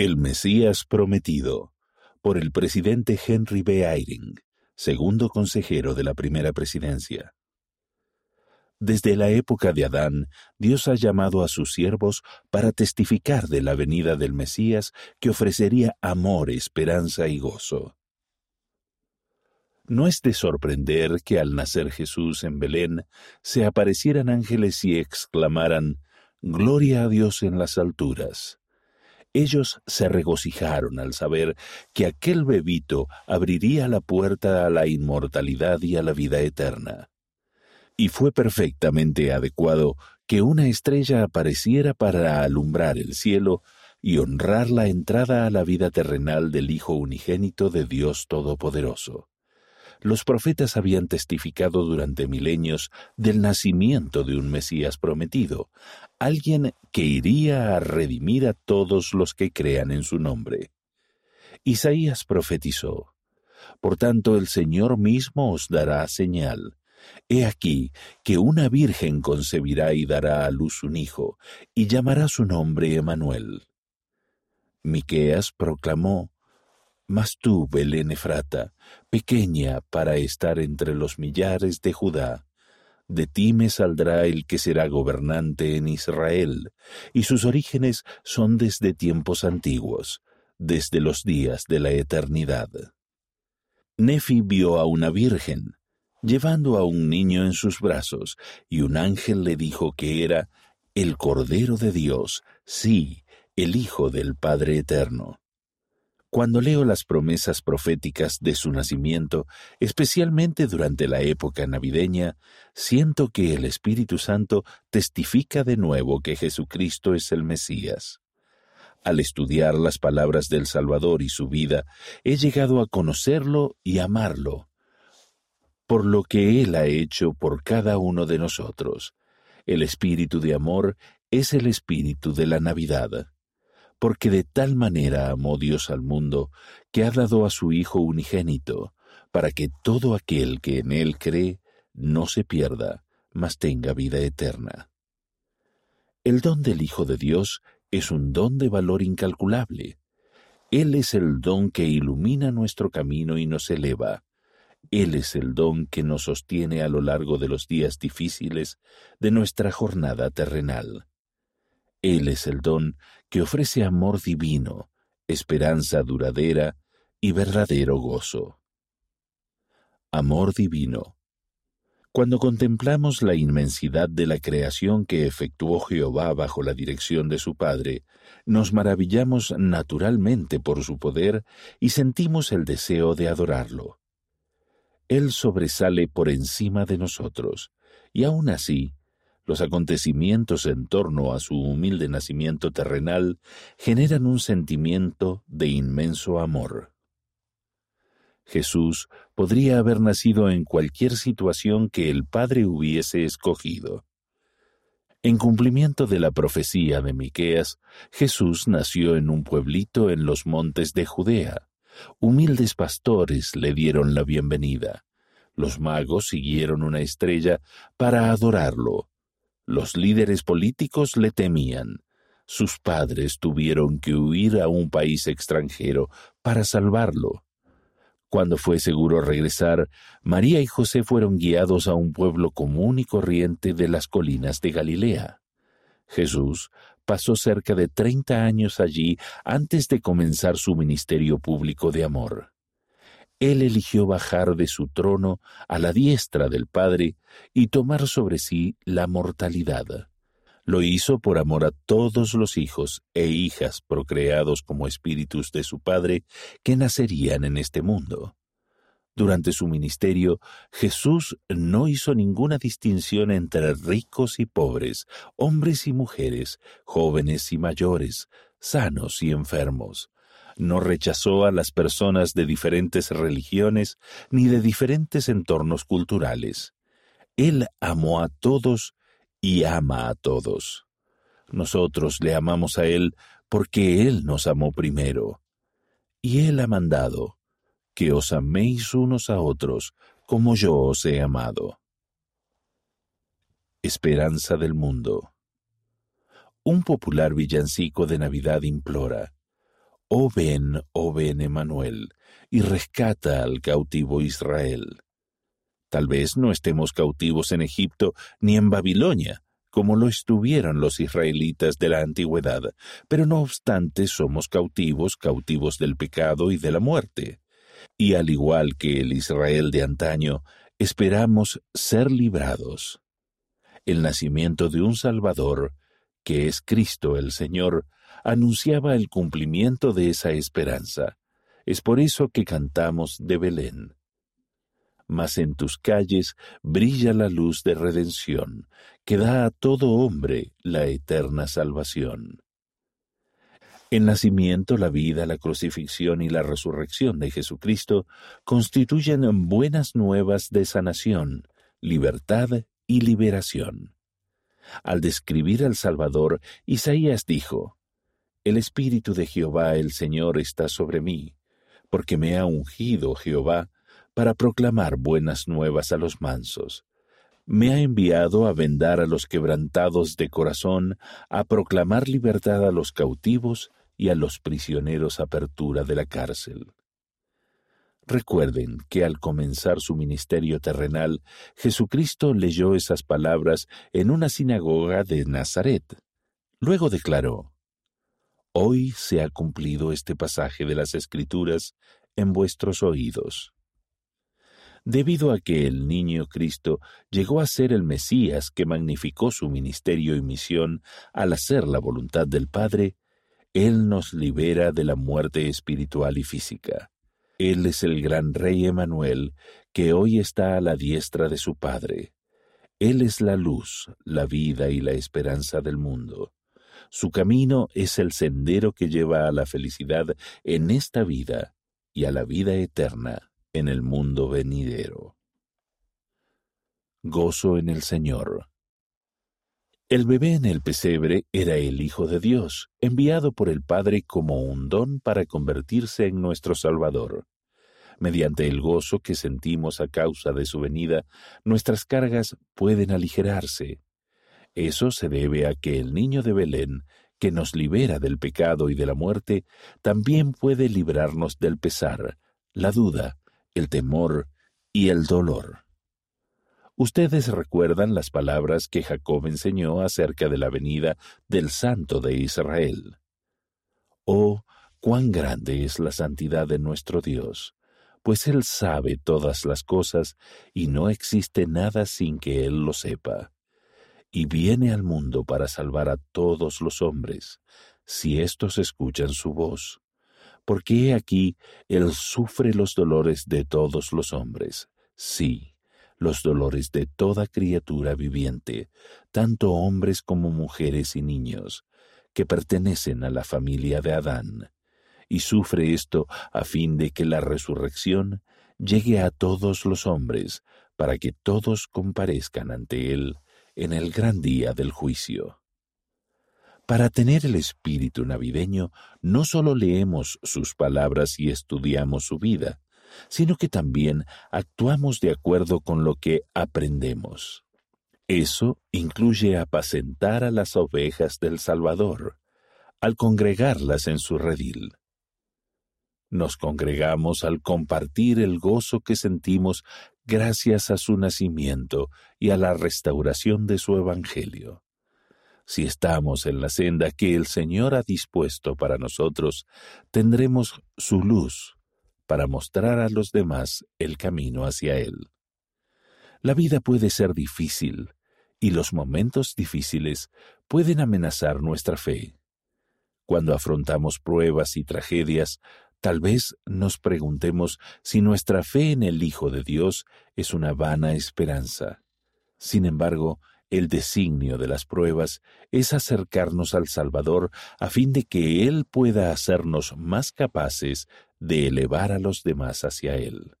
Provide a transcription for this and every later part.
El Mesías Prometido, por el presidente Henry B. Eyring, segundo consejero de la primera presidencia. Desde la época de Adán, Dios ha llamado a sus siervos para testificar de la venida del Mesías que ofrecería amor, esperanza y gozo. No es de sorprender que al nacer Jesús en Belén se aparecieran ángeles y exclamaran, Gloria a Dios en las alturas. Ellos se regocijaron al saber que aquel bebito abriría la puerta a la inmortalidad y a la vida eterna y fue perfectamente adecuado que una estrella apareciera para alumbrar el cielo y honrar la entrada a la vida terrenal del Hijo unigénito de Dios Todopoderoso. Los profetas habían testificado durante milenios del nacimiento de un Mesías prometido, alguien que iría a redimir a todos los que crean en su nombre. Isaías profetizó, Por tanto el Señor mismo os dará señal He aquí que una virgen concebirá y dará a luz un hijo, y llamará su nombre Emanuel. Miqueas proclamó, Mas tú, Belén Efrata, pequeña para estar entre los millares de Judá, de ti me saldrá el que será gobernante en Israel, y sus orígenes son desde tiempos antiguos, desde los días de la eternidad. Nefi vio a una virgen, llevando a un niño en sus brazos, y un ángel le dijo que era el Cordero de Dios, sí, el Hijo del Padre Eterno. Cuando leo las promesas proféticas de su nacimiento, especialmente durante la época navideña, siento que el Espíritu Santo testifica de nuevo que Jesucristo es el Mesías. Al estudiar las palabras del Salvador y su vida, he llegado a conocerlo y amarlo, por lo que Él ha hecho por cada uno de nosotros. El espíritu de amor es el espíritu de la Navidad, porque de tal manera amó Dios al mundo, que ha dado a su Hijo unigénito, para que todo aquel que en Él cree no se pierda, mas tenga vida eterna. El don del Hijo de Dios es un don de valor incalculable. Él es el don que ilumina nuestro camino y nos eleva, él es el don que nos sostiene a lo largo de los días difíciles de nuestra jornada terrenal. Él es el don que ofrece amor divino, esperanza duradera y verdadero gozo. Amor divino. Cuando contemplamos la inmensidad de la creación que efectuó Jehová bajo la dirección de su Padre, nos maravillamos naturalmente por su poder y sentimos el deseo de adorarlo. Él sobresale por encima de nosotros, y aun así, los acontecimientos en torno a su humilde nacimiento terrenal generan un sentimiento de inmenso amor. Jesús podría haber nacido en cualquier situación que el Padre hubiese escogido. En cumplimiento de la profecía de Miqueas, Jesús nació en un pueblito en los montes de Judea, Humildes pastores le dieron la bienvenida. Los magos siguieron una estrella para adorarlo. Los líderes políticos le temían. Sus padres tuvieron que huir a un país extranjero para salvarlo. Cuando fue seguro regresar, María y José fueron guiados a un pueblo común y corriente de las colinas de Galilea. Jesús pasó cerca de treinta años allí antes de comenzar su ministerio público de amor. Él eligió bajar de su trono a la diestra del Padre y tomar sobre sí la mortalidad. Lo hizo por amor a todos los hijos e hijas procreados como espíritus de su Padre que nacerían en este mundo. Durante su ministerio, Jesús no hizo ninguna distinción entre ricos y pobres, hombres y mujeres, jóvenes y mayores, sanos y enfermos. No rechazó a las personas de diferentes religiones ni de diferentes entornos culturales. Él amó a todos y ama a todos. Nosotros le amamos a Él porque Él nos amó primero. Y Él ha mandado, que os améis unos a otros como yo os he amado. Esperanza del mundo. Un popular villancico de Navidad implora, Oh ven, oh ven Emanuel, y rescata al cautivo Israel. Tal vez no estemos cautivos en Egipto ni en Babilonia, como lo estuvieron los israelitas de la antigüedad, pero no obstante somos cautivos, cautivos del pecado y de la muerte. Y al igual que el Israel de antaño, esperamos ser librados. El nacimiento de un Salvador, que es Cristo el Señor, anunciaba el cumplimiento de esa esperanza. Es por eso que cantamos de Belén mas en tus calles brilla la luz de redención, que da a todo hombre la eterna salvación. El nacimiento, la vida, la crucifixión y la resurrección de Jesucristo constituyen buenas nuevas de sanación, libertad y liberación. Al describir al Salvador, Isaías dijo, El Espíritu de Jehová el Señor está sobre mí, porque me ha ungido Jehová para proclamar buenas nuevas a los mansos. Me ha enviado a vendar a los quebrantados de corazón, a proclamar libertad a los cautivos y a los prisioneros apertura de la cárcel. Recuerden que al comenzar su ministerio terrenal, Jesucristo leyó esas palabras en una sinagoga de Nazaret. Luego declaró, Hoy se ha cumplido este pasaje de las Escrituras en vuestros oídos debido a que el niño Cristo llegó a ser el Mesías que magnificó su ministerio y misión al hacer la voluntad del Padre, Él nos libera de la muerte espiritual y física. Él es el gran Rey Emanuel, que hoy está a la diestra de su Padre. Él es la luz, la vida y la esperanza del mundo. Su camino es el sendero que lleva a la felicidad en esta vida y a la vida eterna en el mundo venidero. Gozo en el Señor. El bebé en el pesebre era el Hijo de Dios, enviado por el Padre como un don para convertirse en nuestro Salvador. Mediante el gozo que sentimos a causa de su venida, nuestras cargas pueden aligerarse. Eso se debe a que el niño de Belén, que nos libera del pecado y de la muerte, también puede librarnos del pesar, la duda, el temor y el dolor. Ustedes recuerdan las palabras que Jacob enseñó acerca de la venida del Santo de Israel. Oh, cuán grande es la santidad de nuestro Dios, pues Él sabe todas las cosas y no existe nada sin que Él lo sepa. Y viene al mundo para salvar a todos los hombres, si éstos escuchan su voz porque he aquí Él sufre los dolores de todos los hombres, sí, los dolores de toda criatura viviente, tanto hombres como mujeres y niños, que pertenecen a la familia de Adán, y sufre esto a fin de que la resurrección llegue a todos los hombres, para que todos comparezcan ante Él en el gran día del juicio. Para tener el espíritu navideño, no solo leemos sus palabras y estudiamos su vida, sino que también actuamos de acuerdo con lo que aprendemos. Eso incluye apacentar a las ovejas del Salvador, al congregarlas en su redil. Nos congregamos al compartir el gozo que sentimos gracias a su nacimiento y a la restauración de su Evangelio. Si estamos en la senda que el Señor ha dispuesto para nosotros, tendremos su luz para mostrar a los demás el camino hacia Él. La vida puede ser difícil y los momentos difíciles pueden amenazar nuestra fe. Cuando afrontamos pruebas y tragedias, tal vez nos preguntemos si nuestra fe en el Hijo de Dios es una vana esperanza. Sin embargo, el designio de las pruebas es acercarnos al Salvador a fin de que Él pueda hacernos más capaces de elevar a los demás hacia Él.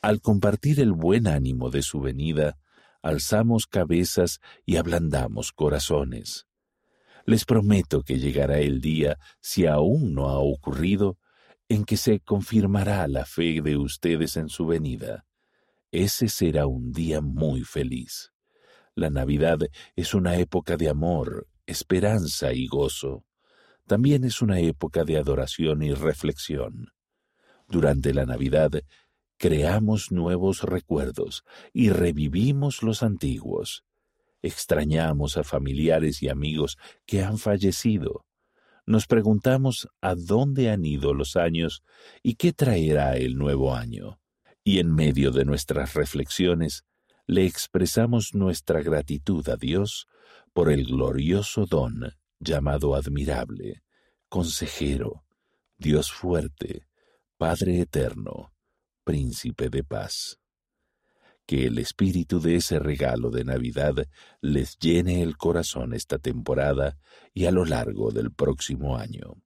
Al compartir el buen ánimo de su venida, alzamos cabezas y ablandamos corazones. Les prometo que llegará el día, si aún no ha ocurrido, en que se confirmará la fe de ustedes en su venida. Ese será un día muy feliz. La Navidad es una época de amor, esperanza y gozo. también es una época de adoración y reflexión. Durante la Navidad creamos nuevos recuerdos y revivimos los antiguos. Extrañamos a familiares y amigos que han fallecido. Nos preguntamos a dónde han ido los años y qué traerá el nuevo año. Y en medio de nuestras reflexiones, le expresamos nuestra gratitud a Dios por el glorioso don llamado admirable, consejero, Dios fuerte, Padre eterno, príncipe de paz. Que el espíritu de ese regalo de Navidad les llene el corazón esta temporada y a lo largo del próximo año.